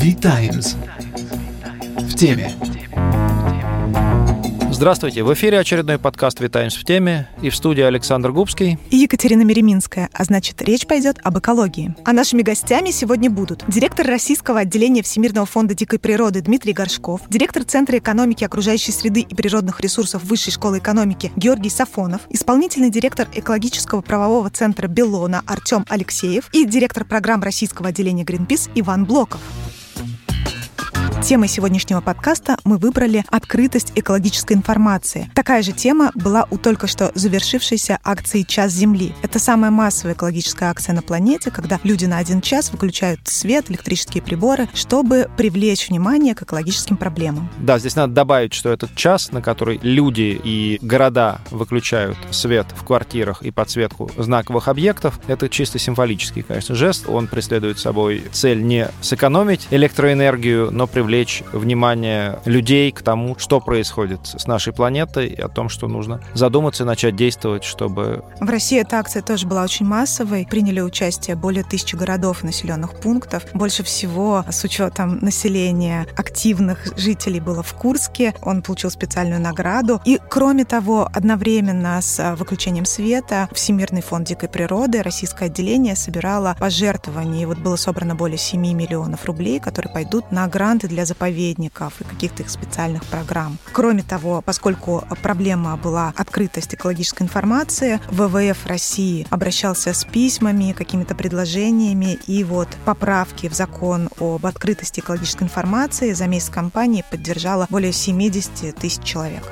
V-Times. В теме. Здравствуйте, в эфире очередной подкаст «Витаймс в теме» и в студии Александр Губский и Екатерина Мереминская, а значит, речь пойдет об экологии. А нашими гостями сегодня будут директор российского отделения Всемирного фонда дикой природы Дмитрий Горшков, директор Центра экономики окружающей среды и природных ресурсов Высшей школы экономики Георгий Сафонов, исполнительный директор экологического правового центра Белона Артем Алексеев и директор программ российского отделения Greenpeace Иван Блоков. Темой сегодняшнего подкаста мы выбрали открытость экологической информации. Такая же тема была у только что завершившейся акции «Час Земли». Это самая массовая экологическая акция на планете, когда люди на один час выключают свет, электрические приборы, чтобы привлечь внимание к экологическим проблемам. Да, здесь надо добавить, что этот час, на который люди и города выключают свет в квартирах и подсветку знаковых объектов, это чисто символический, конечно, жест. Он преследует собой цель не сэкономить электроэнергию, но привлечь привлечь внимание людей к тому, что происходит с нашей планетой, и о том, что нужно задуматься и начать действовать, чтобы... В России эта акция тоже была очень массовой. Приняли участие более тысячи городов и населенных пунктов. Больше всего, с учетом населения, активных жителей было в Курске. Он получил специальную награду. И, кроме того, одновременно с выключением света Всемирный фонд дикой природы, российское отделение собирало пожертвования. И вот было собрано более 7 миллионов рублей, которые пойдут на гранты для заповедников и каких-то их специальных программ. Кроме того, поскольку проблема была открытость экологической информации, ВВФ России обращался с письмами, какими-то предложениями, и вот поправки в закон об открытости экологической информации за месяц кампании поддержала более 70 тысяч человек.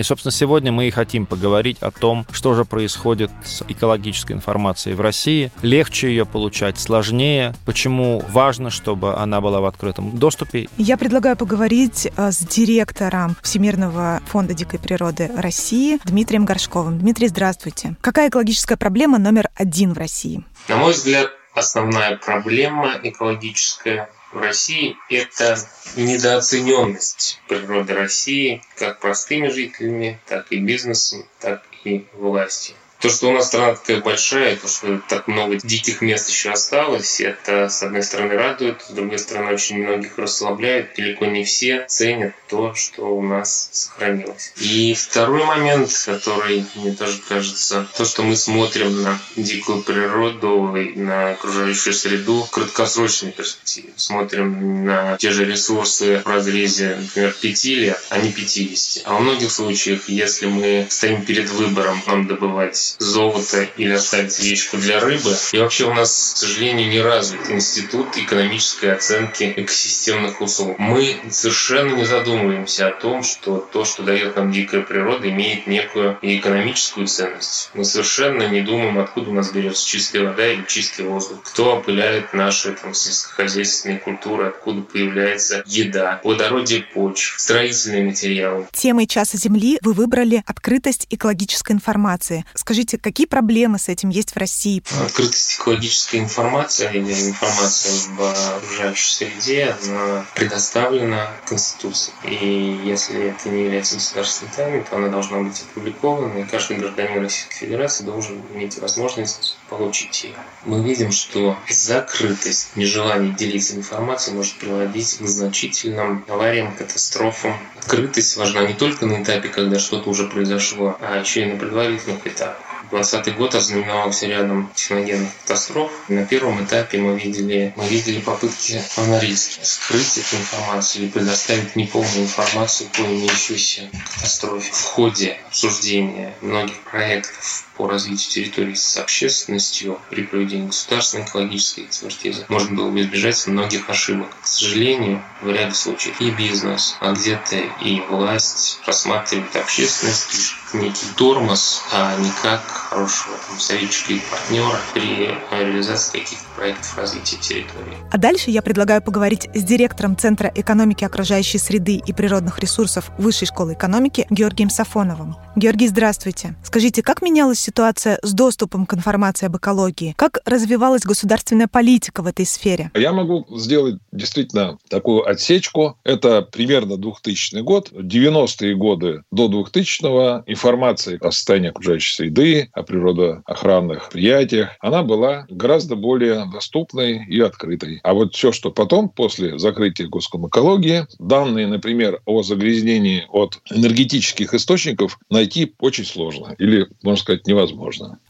И, собственно, сегодня мы и хотим поговорить о том, что же происходит с экологической информацией в России. Легче ее получать, сложнее. Почему важно, чтобы она была в открытом доступе. Я предлагаю поговорить э, с директором Всемирного фонда дикой природы России Дмитрием Горшковым. Дмитрий, здравствуйте. Какая экологическая проблема номер один в России? На мой взгляд, основная проблема экологическая в России – это недооцененность природы России как простыми жителями, так и бизнесом, так и властью. То, что у нас страна такая большая, то, что так много диких мест еще осталось, это, с одной стороны, радует, с другой стороны, очень многих расслабляет. Далеко не все ценят то, что у нас сохранилось. И второй момент, который мне тоже кажется, то, что мы смотрим на дикую природу и на окружающую среду в краткосрочной перспективе. Смотрим на те же ресурсы в разрезе, например, 5 лет, а не 50. А во многих случаях, если мы стоим перед выбором, нам добывать золото или оставить яичко для рыбы. И вообще у нас, к сожалению, не развит институт экономической оценки экосистемных услуг. Мы совершенно не задумываемся о том, что то, что дает нам дикая природа, имеет некую экономическую ценность. Мы совершенно не думаем, откуда у нас берется чистая вода или чистый воздух, кто опыляет наши там, сельскохозяйственные культуры, откуда появляется еда, плодородие почв, строительные материалы. Темой часа Земли вы выбрали открытость экологической информации. Скажите, Скажите, какие проблемы с этим есть в России? Открытость экологической информации или информация в окружающей среде, она предоставлена Конституцией. И если это не является государственной тайной, то она должна быть опубликована, и каждый гражданин Российской Федерации должен иметь возможность получить ее. Мы видим, что закрытость, нежелание делиться информацией может приводить к значительным авариям, катастрофам. Открытость важна не только на этапе, когда что-то уже произошло, а еще и на предварительных этапах. 2020 год ознаменовался рядом техногенных катастроф. На первом этапе мы видели, мы видели попытки по Норильске скрыть эту информацию или предоставить неполную информацию по имеющейся катастрофе. В ходе обсуждения многих проектов по развитию территории с общественностью при проведении государственной экологической экспертизы можно было бы избежать многих ошибок. К сожалению, в ряде случаев и бизнес, а где-то и власть рассматривает общественность некий тормоз, а не как хорошего там, советчика и партнера при реализации каких-то проектов развития территории. А дальше я предлагаю поговорить с директором Центра экономики окружающей среды и природных ресурсов Высшей школы экономики Георгием Сафоновым. Георгий, здравствуйте. Скажите, как менялась ситуация с доступом к информации об экологии? Как развивалась государственная политика в этой сфере? Я могу сделать действительно такую отсечку. Это примерно 2000 год. 90-е годы до 2000-го информация о состоянии окружающей среды о природоохранных предприятиях, она была гораздо более доступной и открытой. А вот все, что потом, после закрытия госкомэкологии, данные, например, о загрязнении от энергетических источников найти очень сложно или, можно сказать, невозможно.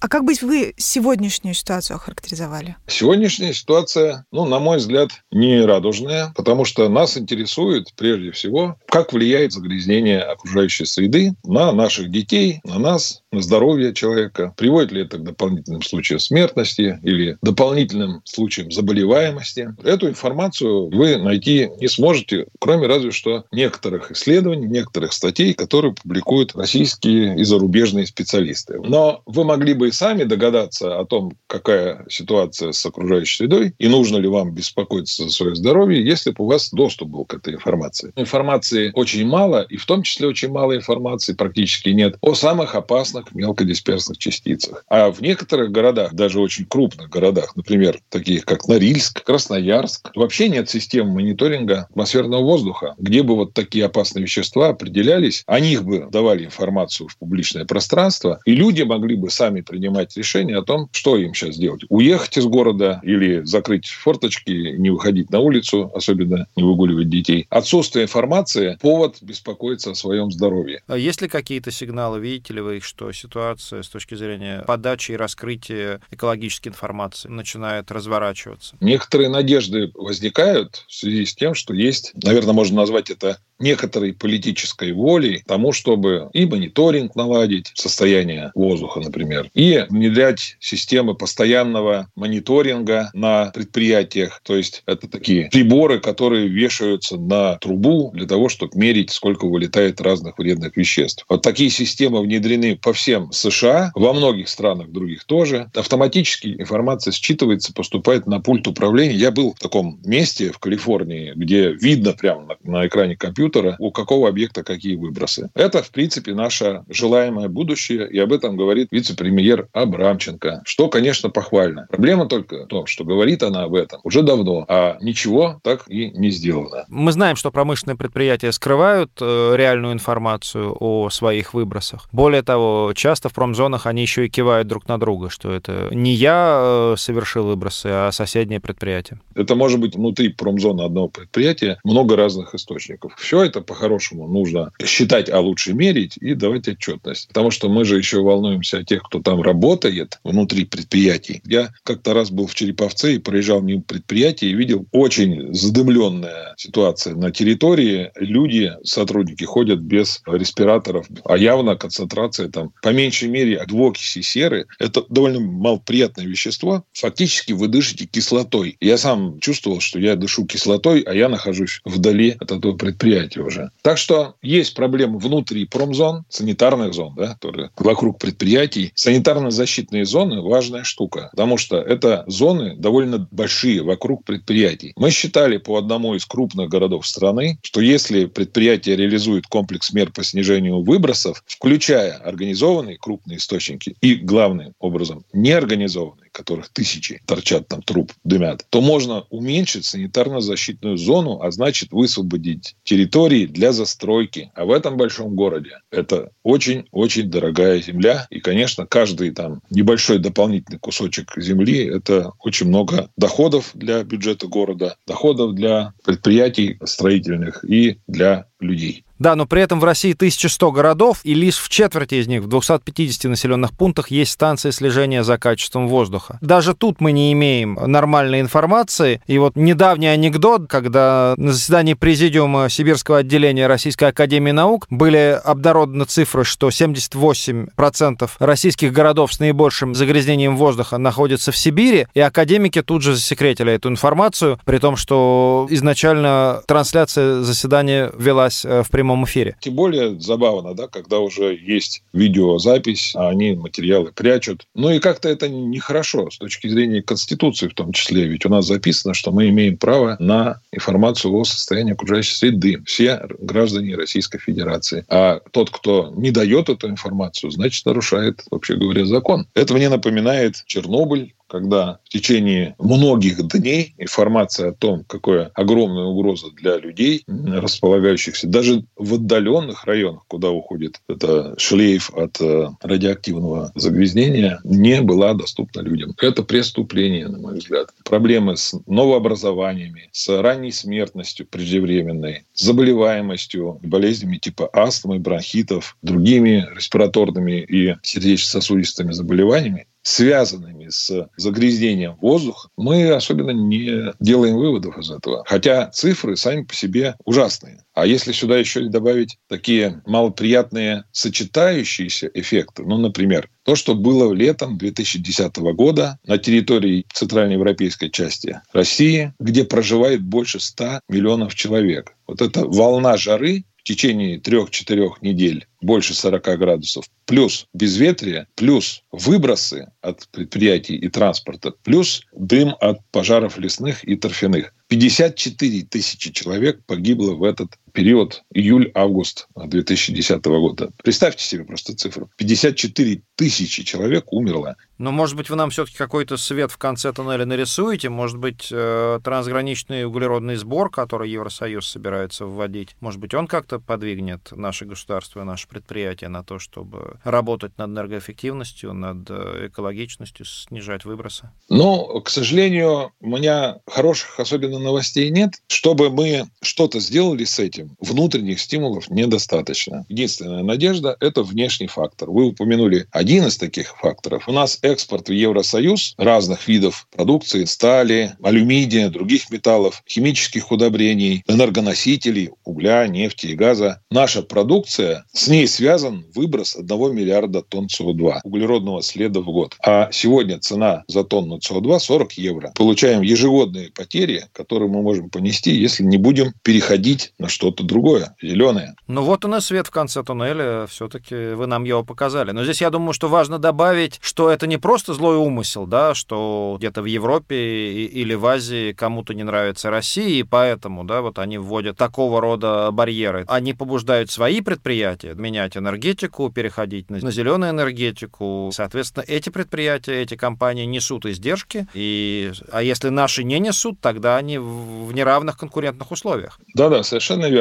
А как быть вы сегодняшнюю ситуацию охарактеризовали? Сегодняшняя ситуация, ну, на мой взгляд, не радужная, потому что нас интересует прежде всего, как влияет загрязнение окружающей среды на наших детей, на нас, на здоровье человека. Приводит ли это к дополнительным случаям смертности или дополнительным случаям заболеваемости. Эту информацию вы найти не сможете, кроме разве что некоторых исследований, некоторых статей, которые публикуют российские и зарубежные специалисты. Но вы могли бы и сами догадаться о том, какая ситуация с окружающей средой и нужно ли вам беспокоиться за свое здоровье, если бы у вас доступ был к этой информации. Информации очень мало, и в том числе очень мало информации, практически нет, о самых опасных мелкодисперсных частицах. А в некоторых городах, даже очень крупных городах, например, таких как Норильск, Красноярск, вообще нет системы мониторинга атмосферного воздуха, где бы вот такие опасные вещества определялись, о них бы давали информацию в публичное пространство, и люди могли бы сами принимать решение о том, что им сейчас делать. Уехать из города или закрыть форточки, не выходить на улицу, особенно не выгуливать детей. Отсутствие информации – повод беспокоиться о своем здоровье. А есть ли какие-то сигналы, видите ли вы, что ситуация с точки зрения подачи и раскрытия экологической информации начинает разворачиваться? Некоторые надежды возникают в связи с тем, что есть, наверное, можно назвать это некоторой политической волей тому, чтобы и мониторинг наладить, состояние воздуха, например, и внедрять системы постоянного мониторинга на предприятиях. То есть это такие приборы, которые вешаются на трубу для того, чтобы мерить, сколько вылетает разных вредных веществ. Вот такие системы внедрены по всем США, во многих странах других тоже. Автоматически информация считывается, поступает на пульт управления. Я был в таком месте в Калифорнии, где видно прямо на, на экране компьютера, компьютера, у какого объекта какие выбросы. Это, в принципе, наше желаемое будущее, и об этом говорит вице-премьер Абрамченко, что, конечно, похвально. Проблема только в том, что говорит она об этом уже давно, а ничего так и не сделано. Мы знаем, что промышленные предприятия скрывают э, реальную информацию о своих выбросах. Более того, часто в промзонах они еще и кивают друг на друга, что это не я э, совершил выбросы, а соседнее предприятие. Это может быть внутри промзоны одного предприятия много разных источников. Все это по-хорошему нужно считать, а лучше мерить и давать отчетность. Потому что мы же еще волнуемся о тех, кто там работает внутри предприятий. Я как-то раз был в Череповце и проезжал мимо предприятия и видел очень задымленная ситуация на территории. Люди, сотрудники ходят без респираторов, а явно концентрация там по меньшей мере двуокиси серы. Это довольно малоприятное вещество. Фактически вы дышите кислотой. Я сам чувствовал, что я дышу кислотой, а я нахожусь вдали от этого предприятия предприятий уже. Так что есть проблемы внутри промзон, санитарных зон, да, которые вокруг предприятий. Санитарно-защитные зоны – важная штука, потому что это зоны довольно большие вокруг предприятий. Мы считали по одному из крупных городов страны, что если предприятие реализует комплекс мер по снижению выбросов, включая организованные крупные источники и, главным образом, неорганизованные, которых тысячи торчат там труп, дымят, то можно уменьшить санитарно-защитную зону, а значит высвободить территории для застройки. А в этом большом городе это очень-очень дорогая земля. И, конечно, каждый там небольшой дополнительный кусочек земли – это очень много доходов для бюджета города, доходов для предприятий строительных и для людей. Да, но при этом в России 1100 городов, и лишь в четверти из них, в 250 населенных пунктах, есть станции слежения за качеством воздуха. Даже тут мы не имеем нормальной информации. И вот недавний анекдот, когда на заседании Президиума Сибирского отделения Российской Академии Наук были обнародованы цифры, что 78% российских городов с наибольшим загрязнением воздуха находятся в Сибири, и академики тут же засекретили эту информацию, при том, что изначально трансляция заседания велась э, в прямом эфире. Тем более забавно, да, когда уже есть видеозапись, а они материалы прячут. Ну и как-то это нехорошо с точки зрения Конституции в том числе. Ведь у нас записано, что мы имеем право на информацию о состоянии окружающей среды. Все граждане Российской Федерации. А тот, кто не дает эту информацию, значит, нарушает, вообще говоря, закон. Это мне напоминает Чернобыль, когда в течение многих дней информация о том, какая огромная угроза для людей, располагающихся даже в отдаленных районах, куда уходит это шлейф от э, радиоактивного загрязнения, не была доступна людям. Это преступление, на мой взгляд. Проблемы с новообразованиями, с ранней смертностью преждевременной, с заболеваемостью, болезнями типа астмы, бронхитов, другими респираторными и сердечно-сосудистыми заболеваниями, связанными с загрязнением воздуха, мы особенно не делаем выводов из этого. Хотя цифры сами по себе ужасные. А если сюда еще добавить такие малоприятные сочетающиеся эффекты, ну, например, то, что было летом 2010 года на территории центральноевропейской части России, где проживает больше 100 миллионов человек. Вот эта волна жары в течение трех-четырех недель больше 40 градусов, плюс безветрие, плюс выбросы от предприятий и транспорта, плюс дым от пожаров лесных и торфяных. 54 тысячи человек погибло в этот период июль-август 2010 года. Представьте себе просто цифру. 54 тысячи человек умерло. Но, может быть, вы нам все-таки какой-то свет в конце туннеля нарисуете? Может быть, э, трансграничный углеродный сбор, который Евросоюз собирается вводить, может быть, он как-то подвигнет наше государство и наше предприятие на то, чтобы работать над энергоэффективностью, над э, экологичностью, снижать выбросы? Ну, к сожалению, у меня хороших особенно новостей нет. Чтобы мы что-то сделали с этим, внутренних стимулов недостаточно. Единственная надежда – это внешний фактор. Вы упомянули один из таких факторов. У нас экспорт в Евросоюз разных видов продукции, стали, алюминия, других металлов, химических удобрений, энергоносителей, угля, нефти и газа. Наша продукция, с ней связан выброс 1 миллиарда тонн СО2, углеродного следа в год. А сегодня цена за тонну СО2 40 евро. Получаем ежегодные потери, которые мы можем понести, если не будем переходить на что-то другое, зеленое. Ну вот он и свет в конце туннеля, все-таки вы нам его показали. Но здесь я думаю, что важно добавить, что это не просто злой умысел, да, что где-то в Европе или в Азии кому-то не нравится Россия, и поэтому, да, вот они вводят такого рода барьеры. Они побуждают свои предприятия менять энергетику, переходить на, на зеленую энергетику. Соответственно, эти предприятия, эти компании несут издержки, и, а если наши не несут, тогда они в неравных конкурентных условиях. Да-да, совершенно верно.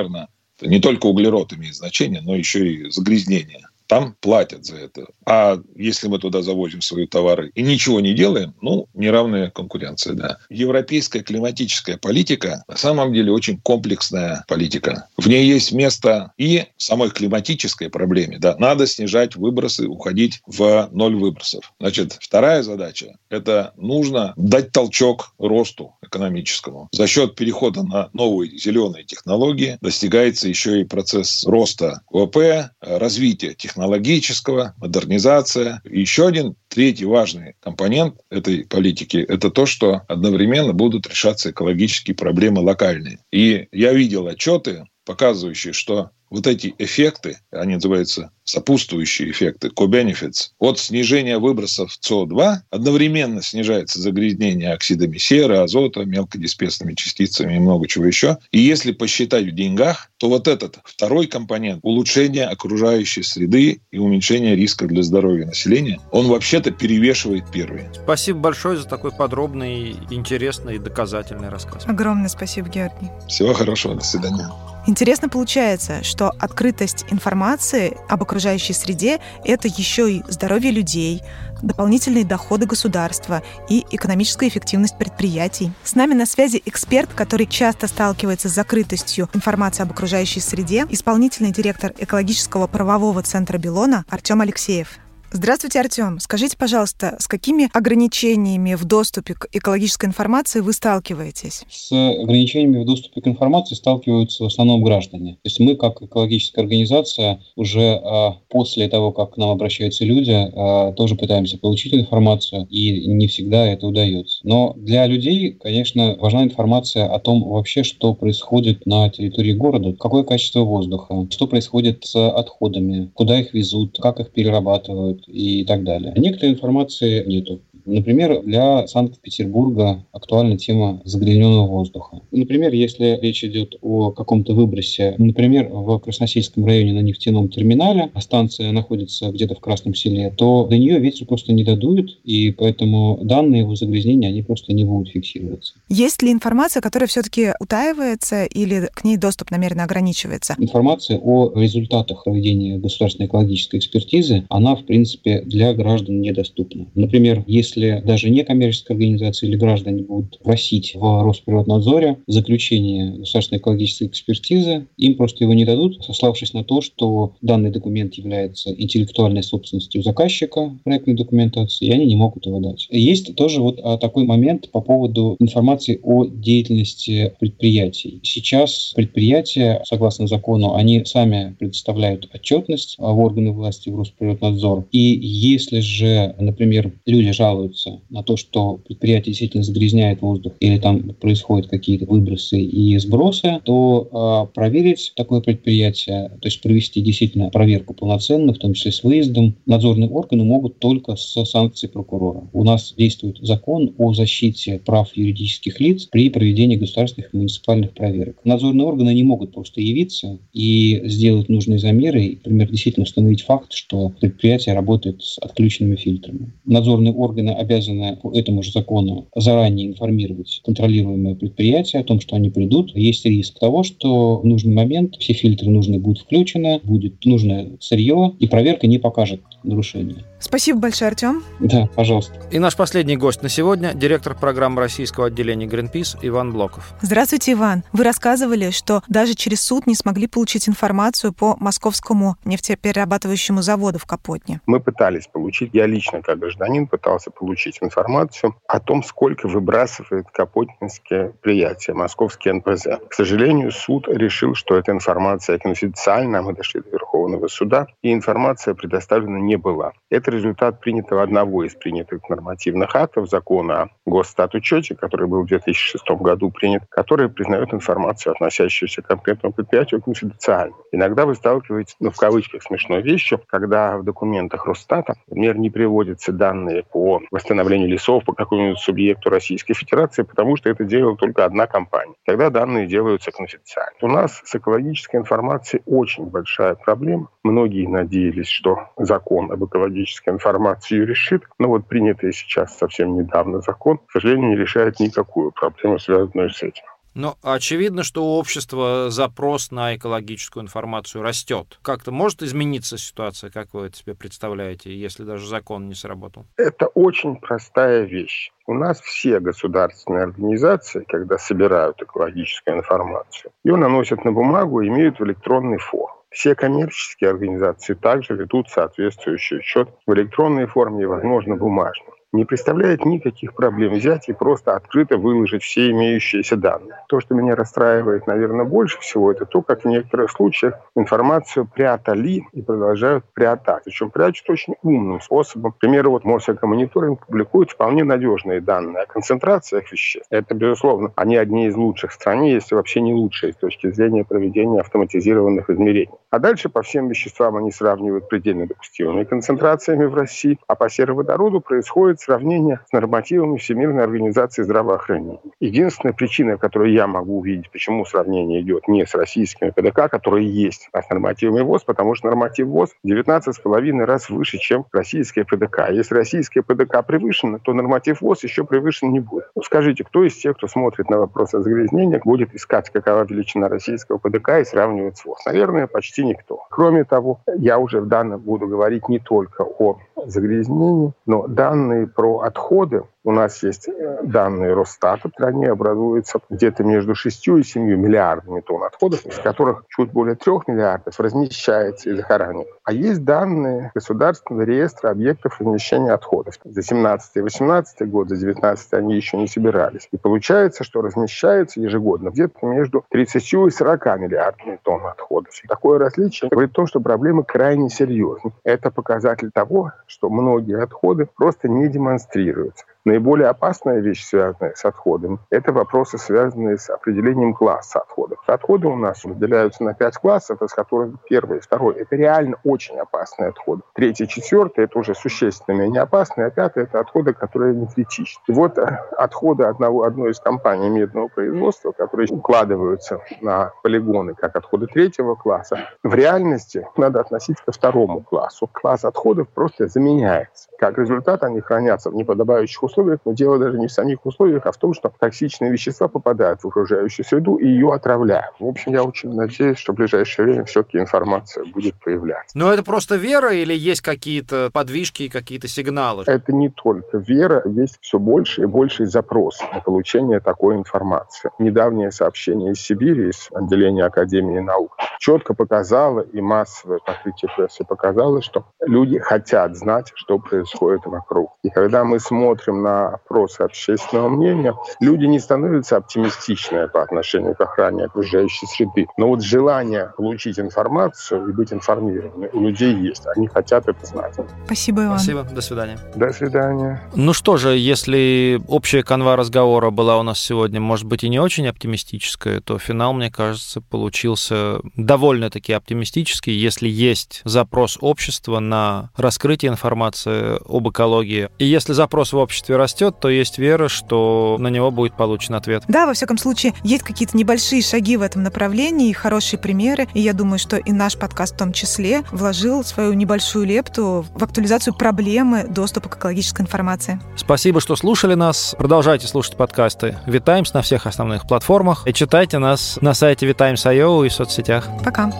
Не только углерод имеет значение, но еще и загрязнение там платят за это. А если мы туда завозим свои товары и ничего не делаем, ну, неравная конкуренция, да. Европейская климатическая политика на самом деле очень комплексная политика. В ней есть место и самой климатической проблеме, да. Надо снижать выбросы, уходить в ноль выбросов. Значит, вторая задача – это нужно дать толчок росту экономическому. За счет перехода на новые зеленые технологии достигается еще и процесс роста ВВП, развития технологий технологического, модернизация. И еще один третий важный компонент этой политики – это то, что одновременно будут решаться экологические проблемы локальные. И я видел отчеты, показывающие, что вот эти эффекты, они называются сопутствующие эффекты, co-benefits, от снижения выбросов СО2 одновременно снижается загрязнение оксидами серы, азота, мелкодисперсными частицами и много чего еще. И если посчитать в деньгах, то вот этот второй компонент улучшение окружающей среды и уменьшение риска для здоровья населения, он вообще-то перевешивает первый. Спасибо большое за такой подробный, интересный и доказательный рассказ. Огромное спасибо, Георгий. Всего хорошего, до свидания. Интересно получается, что открытость информации об окружающей среде — это еще и здоровье людей, дополнительные доходы государства и экономическая эффективность предприятий. С нами на связи эксперт, который часто сталкивается с закрытостью информации об окружающей среде, исполнительный директор экологического правового центра Белона Артем Алексеев. Здравствуйте, Артем. Скажите, пожалуйста, с какими ограничениями в доступе к экологической информации вы сталкиваетесь? С ограничениями в доступе к информации сталкиваются в основном граждане. То есть мы, как экологическая организация, уже а, после того, как к нам обращаются люди, а, тоже пытаемся получить информацию, и не всегда это удается. Но для людей, конечно, важна информация о том вообще, что происходит на территории города, какое качество воздуха, что происходит с отходами, куда их везут, как их перерабатывают, и так далее. Некоторой информации нету Например, для Санкт-Петербурга актуальна тема загрязненного воздуха. Например, если речь идет о каком-то выбросе, например, в Красносельском районе на нефтяном терминале, а станция находится где-то в Красном селе, то до нее ветер просто не додует, и поэтому данные его загрязнения, они просто не будут фиксироваться. Есть ли информация, которая все-таки утаивается или к ней доступ намеренно ограничивается? Информация о результатах проведения государственной экологической экспертизы, она, в принципе, для граждан недоступна. Например, если даже некоммерческая организация или граждане будут просить в Росприроднадзоре заключение государственной экологической экспертизы, им просто его не дадут, сославшись на то, что данный документ является интеллектуальной собственностью заказчика проектной документации, и они не могут его дать. Есть тоже вот а, такой момент по поводу информации о деятельности предприятий. Сейчас предприятия, согласно закону, они сами предоставляют отчетность в органы власти, в Росприроднадзор. И если же, например, люди жалуются на то, что предприятие действительно загрязняет воздух или там происходят какие-то выбросы и сбросы, то э, проверить такое предприятие, то есть провести действительно проверку полноценно, в том числе с выездом, надзорные органы могут только с санкцией прокурора. У нас действует закон о защите прав юридических лиц при проведении государственных и муниципальных проверок. Надзорные органы не могут просто явиться и сделать нужные замеры, например, действительно установить факт, что предприятие работает с отключенными фильтрами. Надзорные органы обязаны по этому же закону заранее информировать контролируемое предприятие о том, что они придут. Есть риск того, что в нужный момент все фильтры нужные будут включены, будет нужное сырье, и проверка не покажет нарушения. Спасибо большое, Артем. Да, пожалуйста. И наш последний гость на сегодня – директор программы российского отделения Greenpeace Иван Блоков. Здравствуйте, Иван. Вы рассказывали, что даже через суд не смогли получить информацию по московскому нефтеперерабатывающему заводу в Капотне. Мы пытались получить, я лично как гражданин пытался получить информацию о том, сколько выбрасывает Капотнинские предприятия, московский НПЗ. К сожалению, суд решил, что эта информация конфиденциальна, мы дошли до Верховного суда, и информация предоставлена не была. Это результат принятого одного из принятых нормативных актов закона о госстатучете, который был в 2006 году принят, который признает информацию, относящуюся к конкретному предприятию, конфиденциальной. Иногда вы сталкиваетесь, ну, в кавычках, смешной вещью, когда в документах Росстата, например, не приводятся данные по восстановлению лесов по какому-нибудь субъекту Российской Федерации, потому что это делала только одна компания. Тогда данные делаются конфиденциально. У нас с экологической информацией очень большая проблема. Многие надеялись, что закон об экологической информации ее решит, но вот принятый сейчас совсем недавно закон, к сожалению, не решает никакую проблему, связанную с этим. Но очевидно, что у общества запрос на экологическую информацию растет. Как-то может измениться ситуация, как вы это себе представляете, если даже закон не сработал? Это очень простая вещь. У нас все государственные организации, когда собирают экологическую информацию, ее наносят на бумагу и имеют в электронной форме. Все коммерческие организации также ведут соответствующий учет в электронной форме и, возможно, бумажной не представляет никаких проблем взять и просто открыто выложить все имеющиеся данные. То, что меня расстраивает, наверное, больше всего, это то, как в некоторых случаях информацию прятали и продолжают прятать. Причем прячут очень умным способом. К примеру, вот Мосэкомониторинг публикует вполне надежные данные о концентрациях веществ. Это, безусловно, они одни из лучших в стране, если вообще не лучшие с точки зрения проведения автоматизированных измерений. А дальше по всем веществам они сравнивают предельно допустимыми концентрациями в России, а по сероводороду происходит сравнение с нормативами Всемирной организации здравоохранения. Единственная причина, которую я могу увидеть, почему сравнение идет не с российскими ПДК, которые есть, а с нормативами ВОЗ, потому что норматив ВОЗ 19,5 раз выше, чем российские ПДК. А если российские ПДК превышены, то норматив ВОЗ еще превышен не будет. Ну, скажите, кто из тех, кто смотрит на вопрос о загрязнениях, будет искать, какова величина российского ПДК и сравнивать с ВОЗ? Наверное, почти никто. Кроме того, я уже в данном буду говорить не только о загрязнении, но данные про отходы у нас есть э, данные Росстата, в стране образуется где-то между 6 и 7 миллиардами тонн отходов, из которых чуть более 3 миллиардов размещается и захоранивается. А есть данные Государственного реестра объектов размещения отходов. За 17 и 18 год, за 19 они еще не собирались. И получается, что размещается ежегодно где-то между 30 и 40 миллиардами тонн отходов. И такое различие говорит о том, что проблема крайне серьезна. Это показатель того, что многие отходы просто не демонстрируются. Наиболее опасная вещь, связанная с отходом, это вопросы, связанные с определением класса отходов. Отходы у нас разделяются на пять классов, из которых первый и второй – это реально очень опасные отходы. Третий, четвертый – это уже существенно менее опасные, а пятый – это отходы, которые не критичны. Вот э, отходы одного, одной из компаний медного производства, которые укладываются на полигоны как отходы третьего класса, в реальности надо относиться ко второму классу. Класс отходов просто заменяется. Как результат, они хранятся в неподобающих условиях, но дело даже не в самих условиях, а в том, что токсичные вещества попадают в окружающую среду и ее отравляют. В общем, я очень надеюсь, что в ближайшее время все-таки информация будет появляться. Но это просто вера или есть какие-то подвижки и какие-то сигналы? Это не только вера, есть все больше и больше запрос на получение такой информации. Недавнее сообщение из Сибири, из отделения Академии наук, четко показало, и массовое покрытие прессы показало, что люди хотят знать, что происходит вокруг. И когда мы смотрим на опросы общественного мнения, люди не становятся оптимистичными по отношению к охране окружающей среды. Но вот желание получить информацию и быть информированными у людей есть. Они хотят это знать. Спасибо, Иван. Спасибо, до свидания. До свидания. Ну что же, если общая канва разговора была у нас сегодня, может быть, и не очень оптимистическая, то финал, мне кажется, получился довольно-таки оптимистический, если есть запрос общества на раскрытие информации об экологии. И если запрос в обществе растет, то есть вера, что на него будет получен ответ. Да, во всяком случае, есть какие-то небольшие шаги в этом направлении, хорошие примеры, и я думаю, что и наш подкаст в том числе вложил свою небольшую лепту в актуализацию проблемы доступа к экологической информации. Спасибо, что слушали нас. Продолжайте слушать подкасты Витаймс на всех основных платформах и читайте нас на сайте Витаймс.io и в соцсетях. Пока.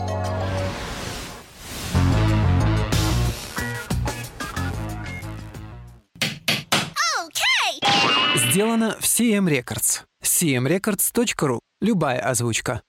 Сделано в CM Records. cmrecords.ru. Любая озвучка.